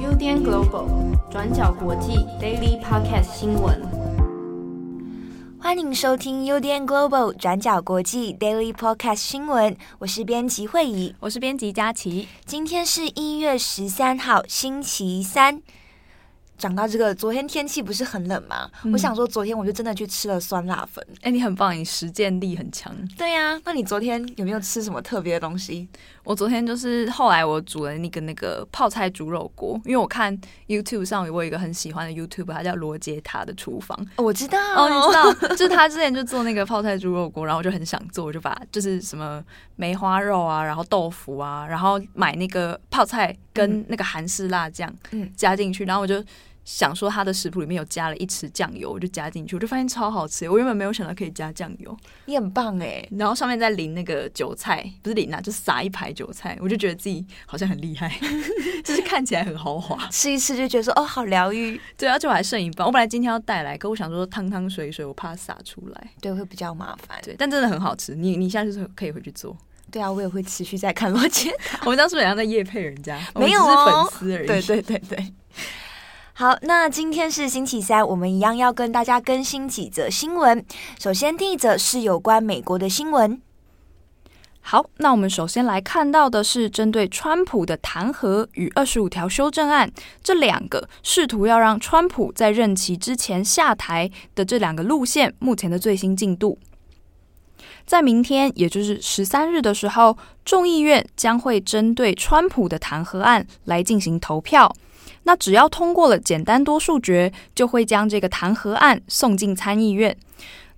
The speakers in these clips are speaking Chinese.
UDN Global 转角国际 Daily Podcast 新闻，欢迎收听 UDN Global 转角国际 Daily Podcast 新闻。我是编辑慧仪，我是编辑佳琪。今天是一月十三号，星期三。讲到这个，昨天天气不是很冷吗？嗯、我想说，昨天我就真的去吃了酸辣粉。哎、欸，你很棒，你实践力很强。对呀、啊，那你昨天有没有吃什么特别的东西？我昨天就是后来我煮了那个那个泡菜猪肉锅，因为我看 YouTube 上有我一个很喜欢的 YouTube，它叫罗杰塔的厨房。哦，我知道，哦，你知道，就是他之前就做那个泡菜猪肉锅，然后我就很想做，我就把就是什么梅花肉啊，然后豆腐啊，然后买那个泡菜跟那个韩式辣酱，嗯，加进去，然后我就。想说他的食谱里面有加了一匙酱油，我就加进去，我就发现超好吃。我原本没有想到可以加酱油，你很棒哎！然后上面再淋那个韭菜，不是淋啊，就撒一排韭菜，我就觉得自己好像很厉害，就是看起来很豪华。吃一吃就觉得说哦，好疗愈。对，而且我还剩一半，我本来今天要带来，可我想说汤汤水水，我怕洒出来，对，会比较麻烦。对，但真的很好吃，你你下次可以回去做。对啊，我也会持续在看罗杰塔。我们当时好像在夜配人家，没有哦，粉丝而已。对对对对。好，那今天是星期三，我们一样要跟大家更新几则新闻。首先，第一则是有关美国的新闻。好，那我们首先来看到的是针对川普的弹劾与二十五条修正案这两个试图要让川普在任期之前下台的这两个路线，目前的最新进度。在明天，也就是十三日的时候，众议院将会针对川普的弹劾案来进行投票。那只要通过了简单多数决，就会将这个弹劾案送进参议院。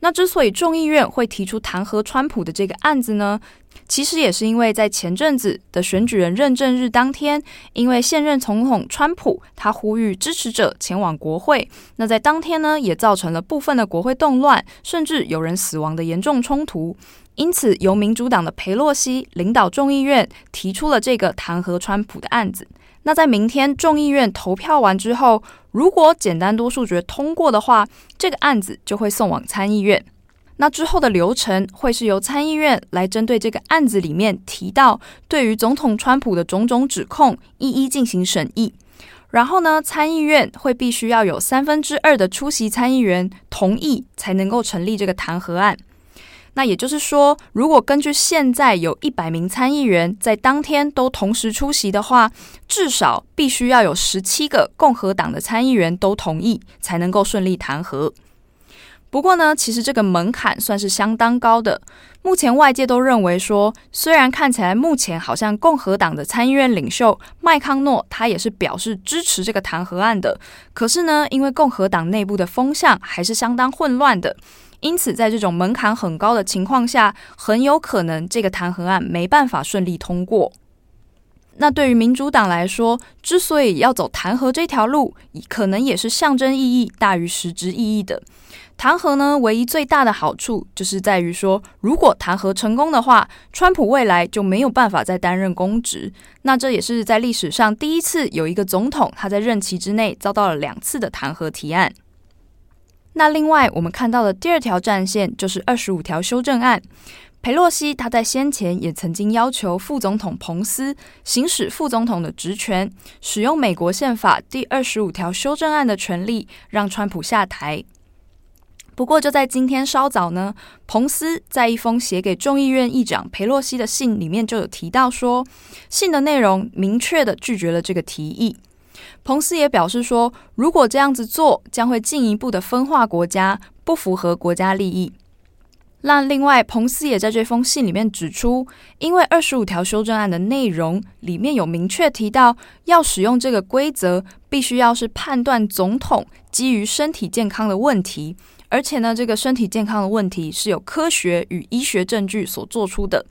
那之所以众议院会提出弹劾川普的这个案子呢，其实也是因为在前阵子的选举人认证日当天，因为现任总统川普他呼吁支持者前往国会，那在当天呢也造成了部分的国会动乱，甚至有人死亡的严重冲突。因此，由民主党的佩洛西领导众议院提出了这个弹劾川普的案子。那在明天众议院投票完之后，如果简单多数决通过的话，这个案子就会送往参议院。那之后的流程会是由参议院来针对这个案子里面提到对于总统川普的种种指控一一进行审议。然后呢，参议院会必须要有三分之二的出席参议员同意，才能够成立这个弹劾案。那也就是说，如果根据现在有一百名参议员在当天都同时出席的话，至少必须要有十七个共和党的参议员都同意，才能够顺利弹劾。不过呢，其实这个门槛算是相当高的。目前外界都认为说，虽然看起来目前好像共和党的参议院领袖麦康诺他也是表示支持这个弹劾案的，可是呢，因为共和党内部的风向还是相当混乱的。因此，在这种门槛很高的情况下，很有可能这个弹劾案没办法顺利通过。那对于民主党来说，之所以要走弹劾这条路，可能也是象征意义大于实质意义的。弹劾呢，唯一最大的好处就是在于说，如果弹劾成功的话，川普未来就没有办法再担任公职。那这也是在历史上第一次有一个总统他在任期之内遭到了两次的弹劾提案。那另外，我们看到的第二条战线就是二十五条修正案。裴洛西他在先前也曾经要求副总统彭斯行使副总统的职权，使用美国宪法第二十五条修正案的权利，让川普下台。不过就在今天稍早呢，彭斯在一封写给众议院议长裴洛西的信里面就有提到说，信的内容明确地拒绝了这个提议。彭斯也表示说，如果这样子做，将会进一步的分化国家，不符合国家利益。那另外，彭斯也在这封信里面指出，因为二十五条修正案的内容里面有明确提到，要使用这个规则，必须要是判断总统基于身体健康的问题。而且呢，这个身体健康的问题是有科学与医学证据所做出的，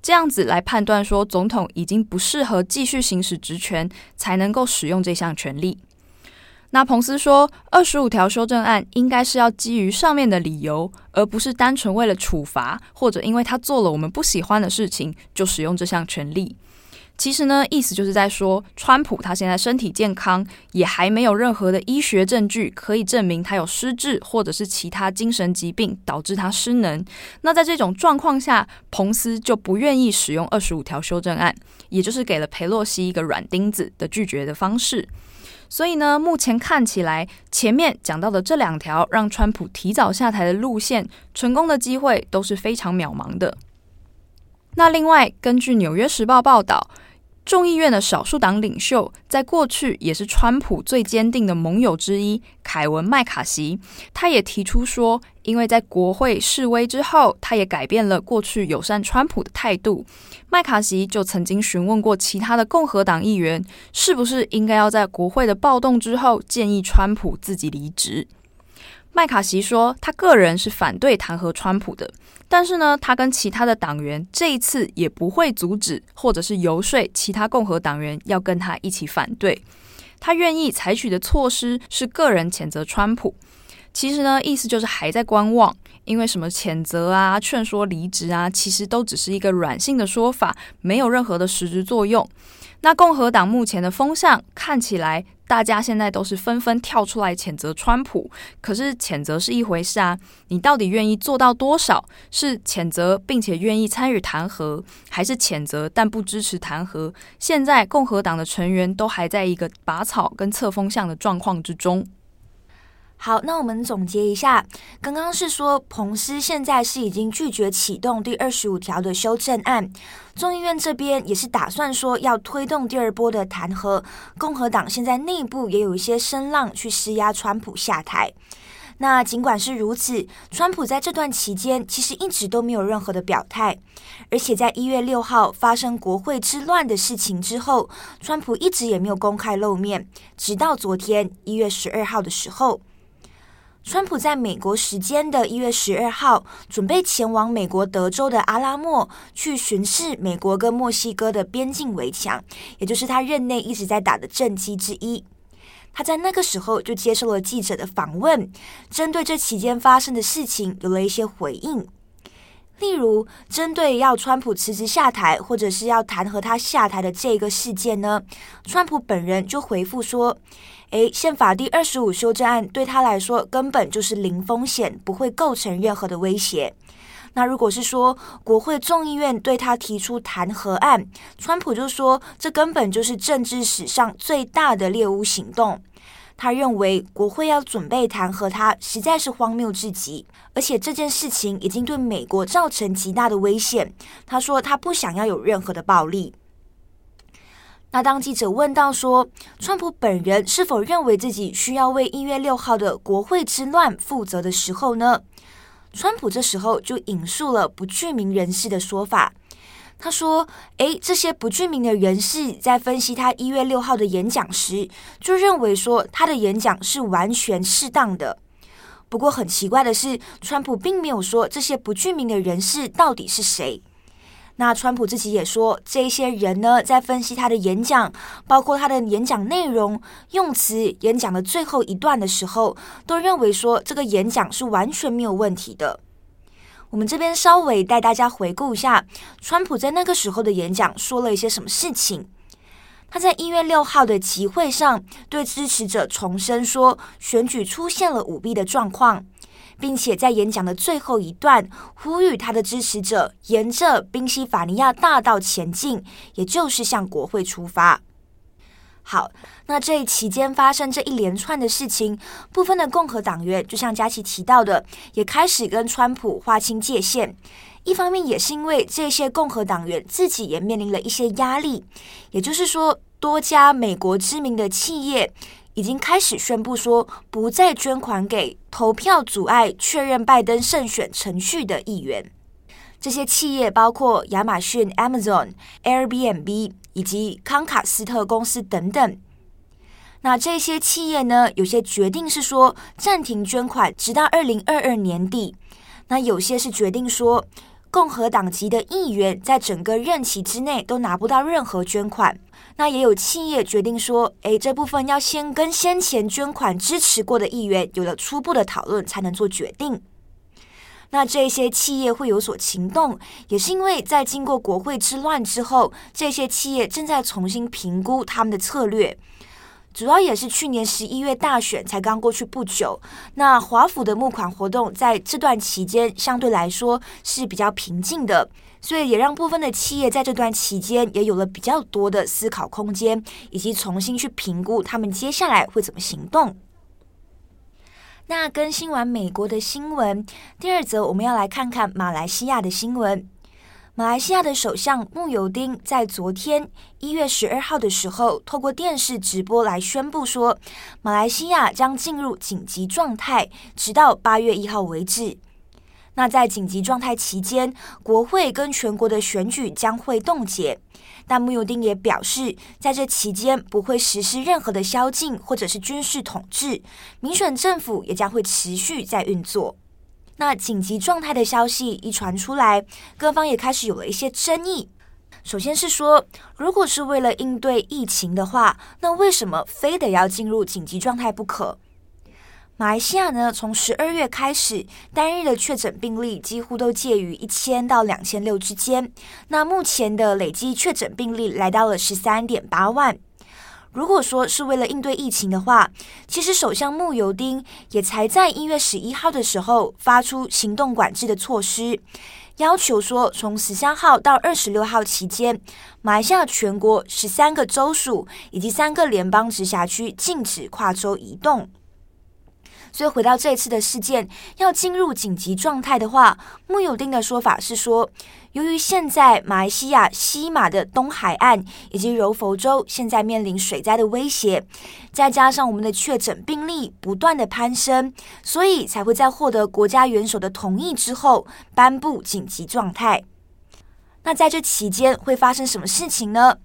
这样子来判断说总统已经不适合继续行使职权，才能够使用这项权利。那彭斯说，二十五条修正案应该是要基于上面的理由，而不是单纯为了处罚或者因为他做了我们不喜欢的事情就使用这项权利。其实呢，意思就是在说，川普他现在身体健康，也还没有任何的医学证据可以证明他有失智或者是其他精神疾病导致他失能。那在这种状况下，彭斯就不愿意使用二十五条修正案，也就是给了裴洛西一个软钉子的拒绝的方式。所以呢，目前看起来，前面讲到的这两条让川普提早下台的路线，成功的机会都是非常渺茫的。那另外，根据《纽约时报》报道。众议院的少数党领袖，在过去也是川普最坚定的盟友之一，凯文·麦卡锡，他也提出说，因为在国会示威之后，他也改变了过去友善川普的态度。麦卡锡就曾经询问过其他的共和党议员，是不是应该要在国会的暴动之后建议川普自己离职。麦卡锡说，他个人是反对弹劾川普的，但是呢，他跟其他的党员这一次也不会阻止或者是游说其他共和党员要跟他一起反对。他愿意采取的措施是个人谴责川普，其实呢，意思就是还在观望，因为什么谴责啊、劝说离职啊，其实都只是一个软性的说法，没有任何的实质作用。那共和党目前的风向看起来，大家现在都是纷纷跳出来谴责川普。可是谴责是一回事啊，你到底愿意做到多少？是谴责并且愿意参与弹劾，还是谴责但不支持弹劾？现在共和党的成员都还在一个拔草跟测风向的状况之中。好，那我们总结一下，刚刚是说彭斯现在是已经拒绝启动第二十五条的修正案，众议院这边也是打算说要推动第二波的弹劾，共和党现在内部也有一些声浪去施压川普下台。那尽管是如此，川普在这段期间其实一直都没有任何的表态，而且在一月六号发生国会之乱的事情之后，川普一直也没有公开露面，直到昨天一月十二号的时候。川普在美国时间的一月十二号，准备前往美国德州的阿拉莫去巡视美国跟墨西哥的边境围墙，也就是他任内一直在打的政绩之一。他在那个时候就接受了记者的访问，针对这期间发生的事情有了一些回应。例如，针对要川普辞职下台，或者是要弹劾他下台的这个事件呢，川普本人就回复说。诶，宪法第二十五修正案对他来说根本就是零风险，不会构成任何的威胁。那如果是说国会众议院对他提出弹劾案，川普就说这根本就是政治史上最大的猎巫行动。他认为国会要准备弹劾他，实在是荒谬至极，而且这件事情已经对美国造成极大的危险。他说他不想要有任何的暴力。那当记者问到说，川普本人是否认为自己需要为一月六号的国会之乱负责的时候呢？川普这时候就引述了不具名人士的说法，他说：“诶，这些不具名的人士在分析他一月六号的演讲时，就认为说他的演讲是完全适当的。不过很奇怪的是，川普并没有说这些不具名的人士到底是谁。”那川普自己也说，这些人呢，在分析他的演讲，包括他的演讲内容、用词、演讲的最后一段的时候，都认为说这个演讲是完全没有问题的。我们这边稍微带大家回顾一下，川普在那个时候的演讲说了一些什么事情。他在一月六号的集会上，对支持者重申说，选举出现了舞弊的状况。并且在演讲的最后一段，呼吁他的支持者沿着宾夕法尼亚大道前进，也就是向国会出发。好，那这期间发生这一连串的事情，部分的共和党员就像佳琪提到的，也开始跟川普划清界限。一方面也是因为这些共和党员自己也面临了一些压力，也就是说，多家美国知名的企业。已经开始宣布说，不再捐款给投票阻碍确认拜登胜选程序的议员。这些企业包括亚马逊、Amazon、Airbnb 以及康卡斯特公司等等。那这些企业呢，有些决定是说暂停捐款，直到二零二二年底。那有些是决定说，共和党籍的议员在整个任期之内都拿不到任何捐款。那也有企业决定说，诶，这部分要先跟先前捐款支持过的议员有了初步的讨论，才能做决定。那这些企业会有所行动，也是因为在经过国会之乱之后，这些企业正在重新评估他们的策略。主要也是去年十一月大选才刚过去不久，那华府的募款活动在这段期间相对来说是比较平静的，所以也让部分的企业在这段期间也有了比较多的思考空间，以及重新去评估他们接下来会怎么行动。那更新完美国的新闻，第二则我们要来看看马来西亚的新闻。马来西亚的首相穆尤丁在昨天一月十二号的时候，透过电视直播来宣布说，马来西亚将进入紧急状态，直到八月一号为止。那在紧急状态期间，国会跟全国的选举将会冻结。但穆尤丁也表示，在这期间不会实施任何的宵禁或者是军事统治，民选政府也将会持续在运作。那紧急状态的消息一传出来，各方也开始有了一些争议。首先是说，如果是为了应对疫情的话，那为什么非得要进入紧急状态不可？马来西亚呢，从十二月开始，单日的确诊病例几乎都介于一千到两千六之间。那目前的累计确诊病例来到了十三点八万。如果说是为了应对疫情的话，其实首相慕尤丁也才在一月十一号的时候发出行动管制的措施，要求说从十三号到二十六号期间，马来西亚全国十三个州属以及三个联邦直辖区禁止跨州移动。所以回到这次的事件，要进入紧急状态的话，慕尤丁的说法是说，由于现在马来西亚西马的东海岸以及柔佛州现在面临水灾的威胁，再加上我们的确诊病例不断的攀升，所以才会在获得国家元首的同意之后颁布紧急状态。那在这期间会发生什么事情呢？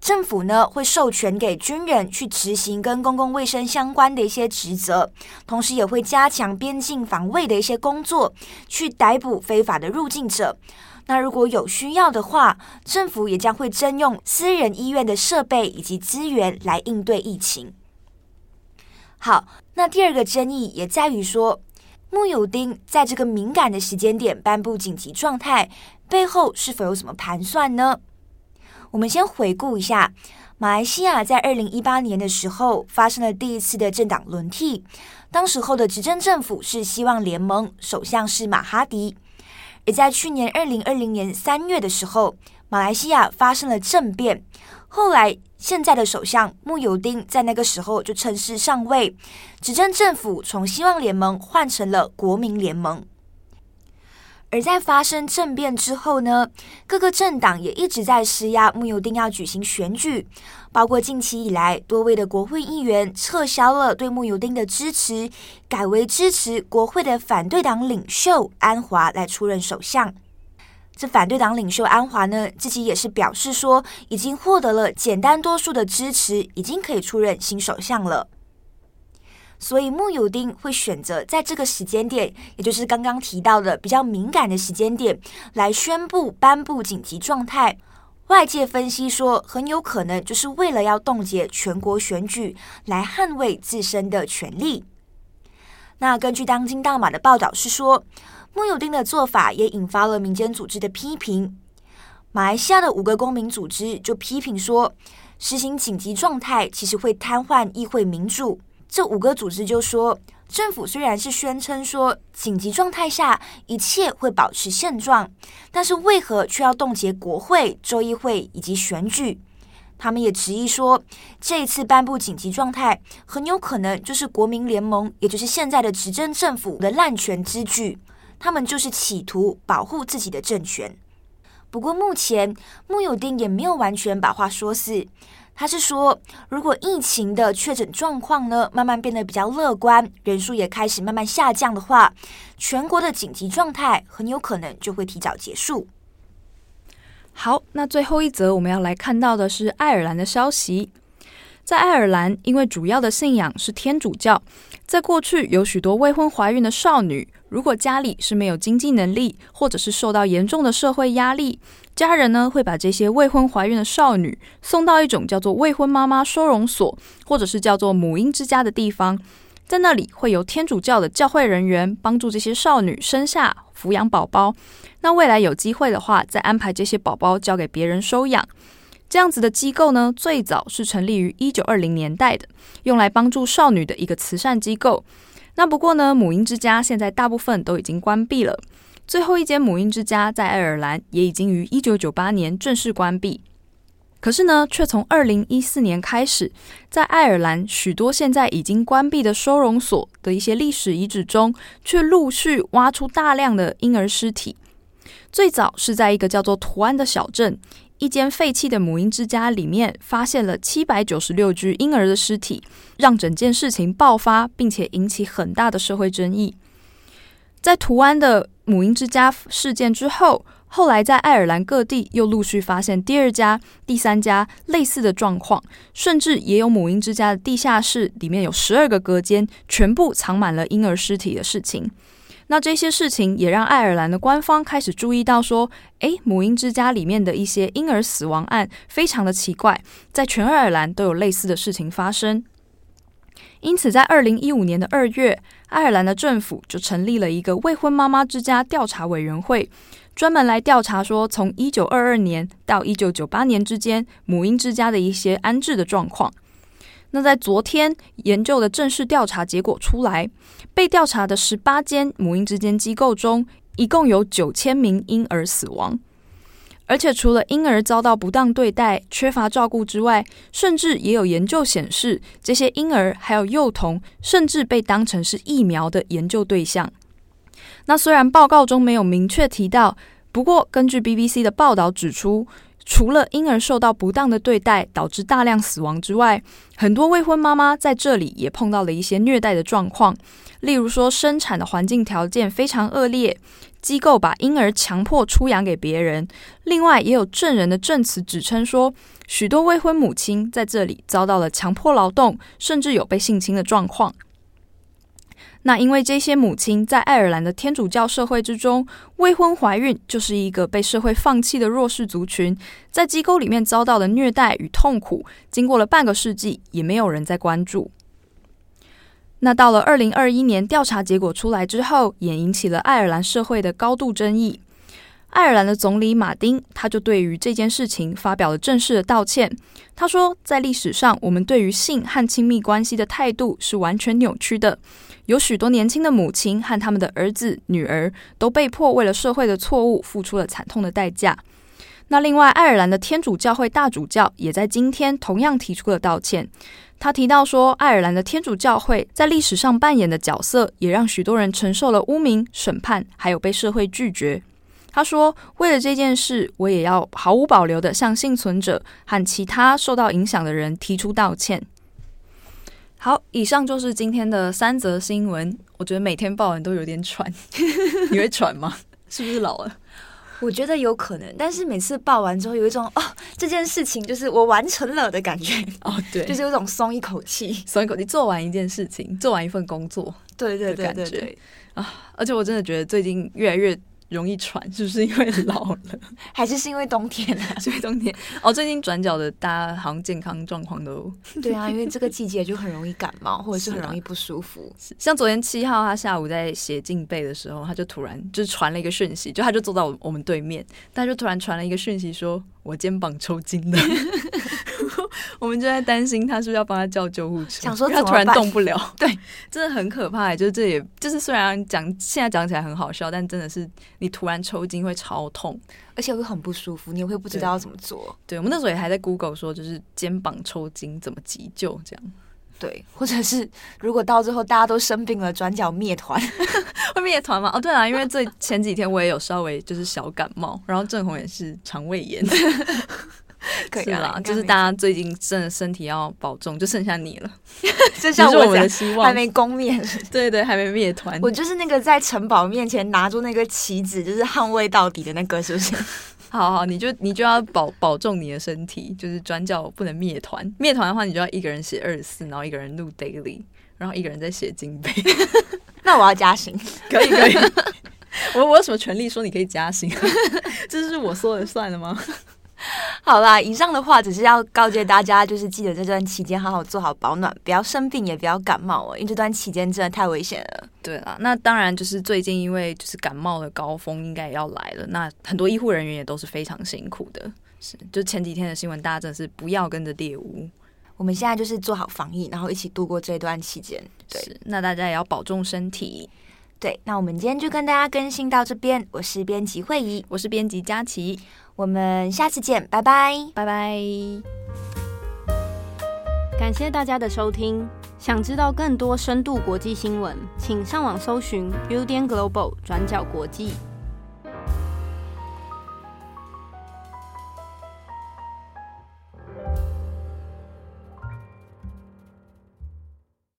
政府呢，会授权给军人去执行跟公共卫生相关的一些职责，同时也会加强边境防卫的一些工作，去逮捕非法的入境者。那如果有需要的话，政府也将会征用私人医院的设备以及资源来应对疫情。好，那第二个争议也在于说，慕尤丁在这个敏感的时间点颁布紧急状态，背后是否有什么盘算呢？我们先回顾一下，马来西亚在二零一八年的时候发生了第一次的政党轮替，当时候的执政政府是希望联盟，首相是马哈迪。而在去年二零二零年三月的时候，马来西亚发生了政变，后来现在的首相慕尤丁在那个时候就趁势上位，执政政府从希望联盟换成了国民联盟。而在发生政变之后呢，各个政党也一直在施压穆尤丁要举行选举，包括近期以来多位的国会议员撤销了对穆尤丁的支持，改为支持国会的反对党领袖安华来出任首相。这反对党领袖安华呢，自己也是表示说，已经获得了简单多数的支持，已经可以出任新首相了。所以穆尤丁会选择在这个时间点，也就是刚刚提到的比较敏感的时间点，来宣布颁布紧急状态。外界分析说，很有可能就是为了要冻结全国选举，来捍卫自身的权利。那根据当今大马的报道是说，穆尤丁的做法也引发了民间组织的批评。马来西亚的五个公民组织就批评说，实行紧急状态其实会瘫痪议会民主。这五个组织就说，政府虽然是宣称说紧急状态下一切会保持现状，但是为何却要冻结国会、州议会以及选举？他们也质疑说，这一次颁布紧急状态，很有可能就是国民联盟，也就是现在的执政政府的滥权之举。他们就是企图保护自己的政权。不过目前穆有丁也没有完全把话说死。他是说，如果疫情的确诊状况呢，慢慢变得比较乐观，人数也开始慢慢下降的话，全国的紧急状态很有可能就会提早结束。好，那最后一则我们要来看到的是爱尔兰的消息。在爱尔兰，因为主要的信仰是天主教，在过去有许多未婚怀孕的少女，如果家里是没有经济能力，或者是受到严重的社会压力。家人呢，会把这些未婚怀孕的少女送到一种叫做未婚妈妈收容所，或者是叫做母婴之家的地方。在那里会由天主教的教会人员帮助这些少女生下、抚养宝宝。那未来有机会的话，再安排这些宝宝交给别人收养。这样子的机构呢，最早是成立于一九二零年代的，用来帮助少女的一个慈善机构。那不过呢，母婴之家现在大部分都已经关闭了。最后一间母婴之家在爱尔兰也已经于一九九八年正式关闭。可是呢，却从二零一四年开始，在爱尔兰许多现在已经关闭的收容所的一些历史遗址中，却陆续挖出大量的婴儿尸体。最早是在一个叫做图安的小镇。一间废弃的母婴之家里面发现了七百九十六具婴儿的尸体，让整件事情爆发，并且引起很大的社会争议。在图安的母婴之家事件之后，后来在爱尔兰各地又陆续发现第二家、第三家类似的状况，甚至也有母婴之家的地下室里面有十二个隔间，全部藏满了婴儿尸体的事情。那这些事情也让爱尔兰的官方开始注意到，说，诶，母婴之家里面的一些婴儿死亡案非常的奇怪，在全爱尔兰都有类似的事情发生。因此，在二零一五年的二月，爱尔兰的政府就成立了一个未婚妈妈之家调查委员会，专门来调查说，从一九二二年到一九九八年之间，母婴之家的一些安置的状况。那在昨天研究的正式调查结果出来，被调查的十八间母婴之间机构中，一共有九千名婴儿死亡，而且除了婴儿遭到不当对待、缺乏照顾之外，甚至也有研究显示，这些婴儿还有幼童，甚至被当成是疫苗的研究对象。那虽然报告中没有明确提到，不过根据 BBC 的报道指出。除了婴儿受到不当的对待导致大量死亡之外，很多未婚妈妈在这里也碰到了一些虐待的状况，例如说生产的环境条件非常恶劣，机构把婴儿强迫出养给别人。另外，也有证人的证词指称说，许多未婚母亲在这里遭到了强迫劳动，甚至有被性侵的状况。那因为这些母亲在爱尔兰的天主教社会之中，未婚怀孕就是一个被社会放弃的弱势族群，在机构里面遭到的虐待与痛苦，经过了半个世纪，也没有人在关注。那到了二零二一年，调查结果出来之后，也引起了爱尔兰社会的高度争议。爱尔兰的总理马丁，他就对于这件事情发表了正式的道歉。他说，在历史上，我们对于性和亲密关系的态度是完全扭曲的。有许多年轻的母亲和他们的儿子、女儿都被迫为了社会的错误付出了惨痛的代价。那另外，爱尔兰的天主教会大主教也在今天同样提出了道歉。他提到说，爱尔兰的天主教会在历史上扮演的角色，也让许多人承受了污名、审判，还有被社会拒绝。他说，为了这件事，我也要毫无保留地向幸存者和其他受到影响的人提出道歉。好，以上就是今天的三则新闻。我觉得每天报完都有点喘，你会喘吗？是不是老了？我觉得有可能，但是每次报完之后，有一种哦，这件事情就是我完成了的感觉。哦，对，就是有种松一口气，松一口气，做完一件事情，做完一份工作，对对对对对啊！而且我真的觉得最近越来越。容易喘，是不是因为老了，还是是因为冬天啊？是因为冬天哦。最近转角的大家好像健康状况都 对啊，因为这个季节就很容易感冒，或者是很容易不舒服。啊，像昨天七号，他下午在写进背的时候，他就突然就是传了一个讯息，就他就坐到我们对面，他就突然传了一个讯息说，说我肩膀抽筋了。我们就在担心他是不是要帮他叫救护车，想说他突然动不了，对，真的很可怕。就是这也就是虽然讲现在讲起来很好笑，但真的是你突然抽筋会超痛，而且会很不舒服，你也会不知道要怎么做。对，对我们那时候也还在 Google 说，就是肩膀抽筋怎么急救这样。对，或者是如果到最后大家都生病了，转角灭团 会灭团吗？哦，对啊，因为最前几天我也有稍微就是小感冒，然后郑红也是肠胃炎。可以啦，就是大家最近真的身体要保重，就剩下你了，剩下我们的希望，还没攻灭，对对，还没灭团。我就是那个在城堡面前拿住那个旗子，就是捍卫到底的那个，是不是？好好，你就你就要保保重你的身体，就是专教不能灭团。灭团的话，你就要一个人写二十四，然后一个人录 daily，然后一个人在写金杯。那我要加薪，可以可以。我我有什么权利说你可以加薪？这是我说了算了吗？好啦，以上的话只是要告诫大家，就是记得这段期间好好做好保暖，不要生病，也不要感冒哦，因为这段期间真的太危险了。对啦，那当然就是最近因为就是感冒的高峰应该也要来了，那很多医护人员也都是非常辛苦的。是，就前几天的新闻，大家真的是不要跟着猎物。我们现在就是做好防疫，然后一起度过这段期间。对，那大家也要保重身体。对，那我们今天就跟大家更新到这边。我是编辑慧仪，我是编辑佳琪，我们下次见，拜拜，拜拜。感谢大家的收听。想知道更多深度国际新闻，请上网搜寻 u d n Global 转角国际。